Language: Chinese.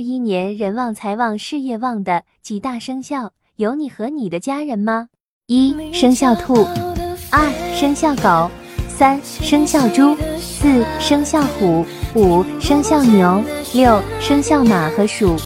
一年人旺财旺，事业旺的几大生肖有你和你的家人吗？一生肖兔，二生肖狗，三生肖猪，四生肖虎，五生肖牛，六生肖马和鼠。